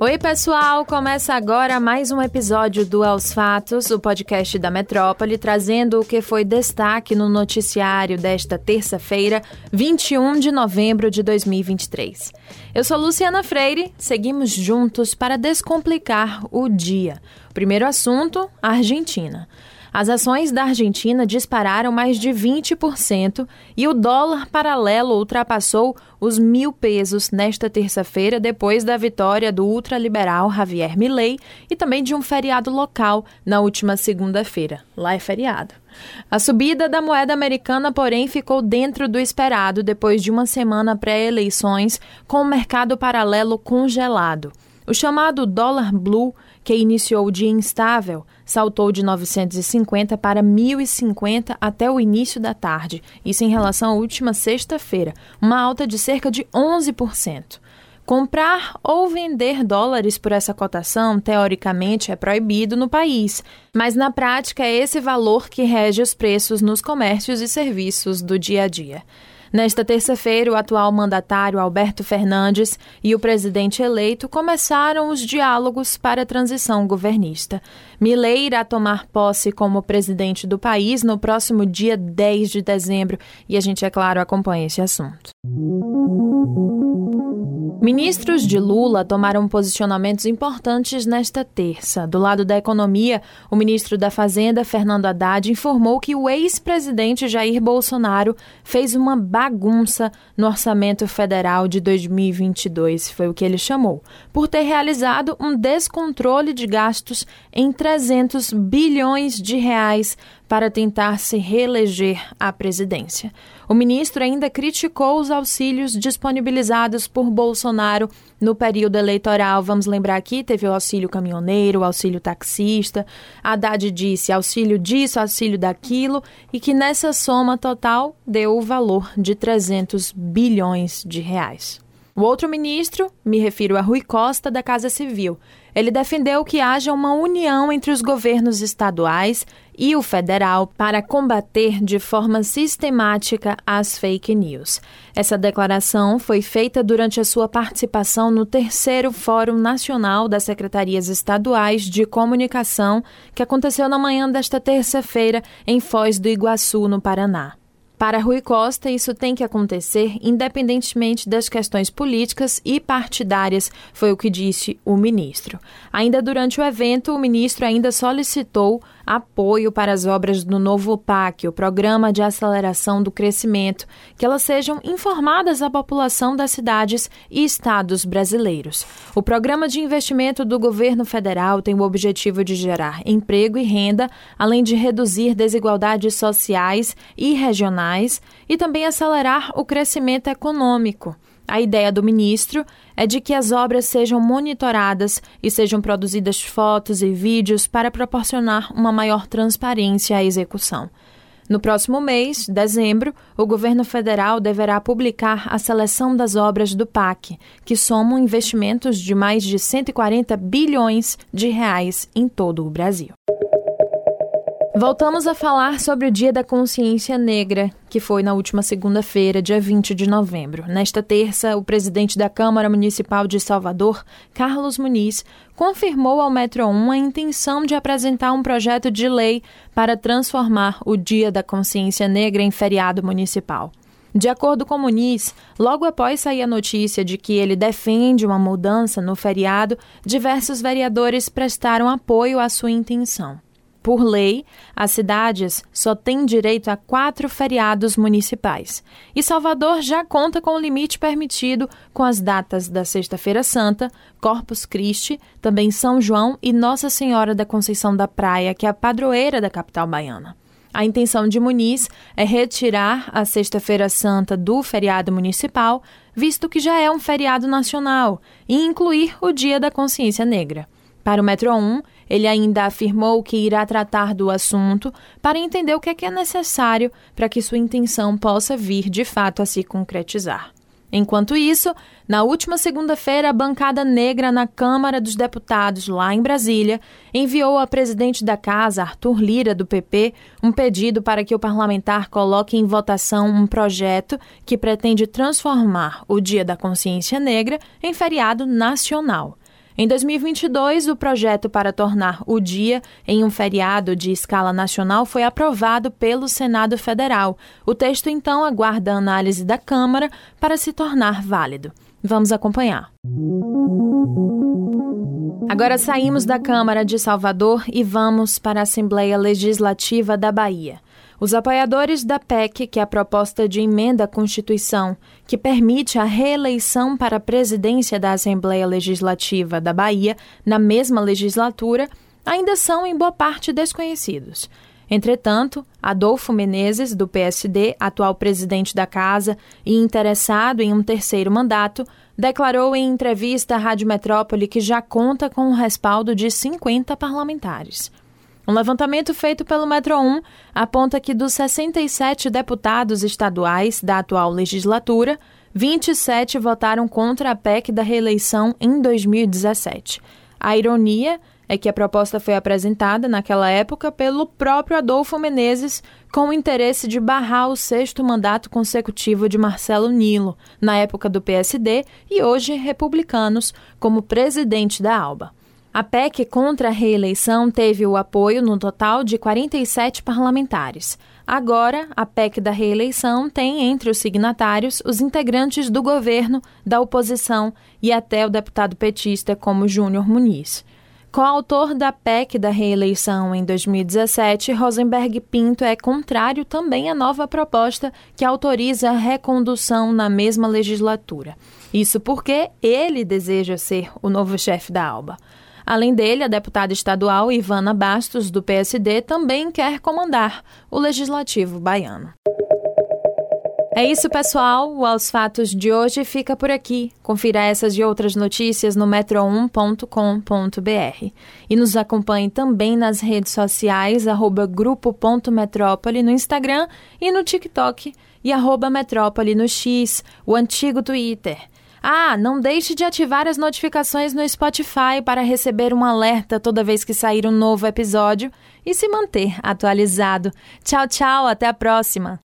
Oi, pessoal! Começa agora mais um episódio do Aos Fatos, o podcast da Metrópole, trazendo o que foi destaque no noticiário desta terça-feira, 21 de novembro de 2023. Eu sou Luciana Freire, seguimos juntos para descomplicar o dia. Primeiro assunto: Argentina. As ações da Argentina dispararam mais de 20% e o dólar paralelo ultrapassou os mil pesos nesta terça-feira, depois da vitória do ultraliberal Javier Milei e também de um feriado local na última segunda-feira. Lá é feriado. A subida da moeda americana, porém, ficou dentro do esperado depois de uma semana pré-eleições, com o mercado paralelo congelado. O chamado dólar blue, que iniciou o dia instável, saltou de 950 para 1.050 até o início da tarde, isso em relação à última sexta-feira, uma alta de cerca de 11%. Comprar ou vender dólares por essa cotação, teoricamente, é proibido no país, mas na prática é esse valor que rege os preços nos comércios e serviços do dia a dia. Nesta terça-feira, o atual mandatário Alberto Fernandes e o presidente eleito começaram os diálogos para a transição governista. Milei irá tomar posse como presidente do país no próximo dia 10 de dezembro e a gente, é claro, acompanha esse assunto. Ministros de Lula tomaram posicionamentos importantes nesta terça. Do lado da economia, o ministro da Fazenda, Fernando Haddad, informou que o ex-presidente Jair Bolsonaro fez uma bagunça no orçamento federal de 2022, foi o que ele chamou, por ter realizado um descontrole de gastos em 300 bilhões de reais para tentar se reeleger à presidência. O ministro ainda criticou os auxílios disponibilizados por Bolsonaro no período eleitoral. Vamos lembrar aqui, teve o auxílio caminhoneiro, o auxílio taxista. Haddad disse auxílio disso, auxílio daquilo, e que nessa soma total deu o valor de 300 bilhões de reais. O outro ministro, me refiro a Rui Costa, da Casa Civil, ele defendeu que haja uma união entre os governos estaduais e o federal para combater de forma sistemática as fake news. Essa declaração foi feita durante a sua participação no terceiro Fórum Nacional das Secretarias Estaduais de Comunicação, que aconteceu na manhã desta terça-feira em Foz do Iguaçu, no Paraná. Para Rui Costa, isso tem que acontecer independentemente das questões políticas e partidárias, foi o que disse o ministro. Ainda durante o evento, o ministro ainda solicitou apoio para as obras do novo PAC, o Programa de Aceleração do Crescimento, que elas sejam informadas à população das cidades e estados brasileiros. O programa de investimento do governo federal tem o objetivo de gerar emprego e renda, além de reduzir desigualdades sociais e regionais e também acelerar o crescimento econômico. A ideia do ministro é de que as obras sejam monitoradas e sejam produzidas fotos e vídeos para proporcionar uma maior transparência à execução. No próximo mês, dezembro, o governo federal deverá publicar a seleção das obras do PAC, que somam investimentos de mais de 140 bilhões de reais em todo o Brasil. Voltamos a falar sobre o Dia da Consciência Negra, que foi na última segunda-feira, dia 20 de novembro. Nesta terça, o presidente da Câmara Municipal de Salvador, Carlos Muniz, confirmou ao Metro 1 a intenção de apresentar um projeto de lei para transformar o Dia da Consciência Negra em feriado municipal. De acordo com Muniz, logo após sair a notícia de que ele defende uma mudança no feriado, diversos vereadores prestaram apoio à sua intenção. Por lei, as cidades só têm direito a quatro feriados municipais. E Salvador já conta com o limite permitido com as datas da Sexta-feira Santa, Corpus Christi, também São João e Nossa Senhora da Conceição da Praia, que é a padroeira da capital baiana. A intenção de Muniz é retirar a Sexta-feira Santa do feriado municipal, visto que já é um feriado nacional, e incluir o Dia da Consciência Negra. Para o Metro 1, ele ainda afirmou que irá tratar do assunto para entender o que é, que é necessário para que sua intenção possa vir de fato a se concretizar. Enquanto isso, na última segunda-feira, a bancada negra na Câmara dos Deputados, lá em Brasília, enviou ao presidente da Casa, Arthur Lira, do PP, um pedido para que o parlamentar coloque em votação um projeto que pretende transformar o Dia da Consciência Negra em feriado nacional. Em 2022, o projeto para tornar o dia em um feriado de escala nacional foi aprovado pelo Senado Federal. O texto, então, aguarda a análise da Câmara para se tornar válido. Vamos acompanhar. Agora saímos da Câmara de Salvador e vamos para a Assembleia Legislativa da Bahia. Os apoiadores da PEC, que é a proposta de emenda à Constituição que permite a reeleição para a presidência da Assembleia Legislativa da Bahia na mesma legislatura, ainda são em boa parte desconhecidos. Entretanto, Adolfo Menezes, do PSD, atual presidente da Casa e interessado em um terceiro mandato, declarou em entrevista à Rádio Metrópole que já conta com o respaldo de 50 parlamentares. Um levantamento feito pelo Metro 1 aponta que dos 67 deputados estaduais da atual legislatura, 27 votaram contra a PEC da reeleição em 2017. A ironia é que a proposta foi apresentada naquela época pelo próprio Adolfo Menezes com o interesse de barrar o sexto mandato consecutivo de Marcelo Nilo, na época do PSD e hoje republicanos, como presidente da ALBA. A PEC contra a reeleição teve o apoio no total de 47 parlamentares. Agora, a PEC da reeleição tem entre os signatários os integrantes do governo, da oposição e até o deputado petista como Júnior Muniz. Coautor da PEC da reeleição em 2017, Rosenberg Pinto é contrário também à nova proposta que autoriza a recondução na mesma legislatura. Isso porque ele deseja ser o novo chefe da ALBA. Além dele, a deputada estadual Ivana Bastos, do PSD, também quer comandar o legislativo baiano. É isso, pessoal. O Aos Fatos de hoje fica por aqui. Confira essas e outras notícias no metro1.com.br. E nos acompanhe também nas redes sociais, arroba grupo.metrópole no Instagram e no TikTok e arroba metrópole no X, o antigo Twitter. Ah, não deixe de ativar as notificações no Spotify para receber um alerta toda vez que sair um novo episódio e se manter atualizado. Tchau, tchau, até a próxima!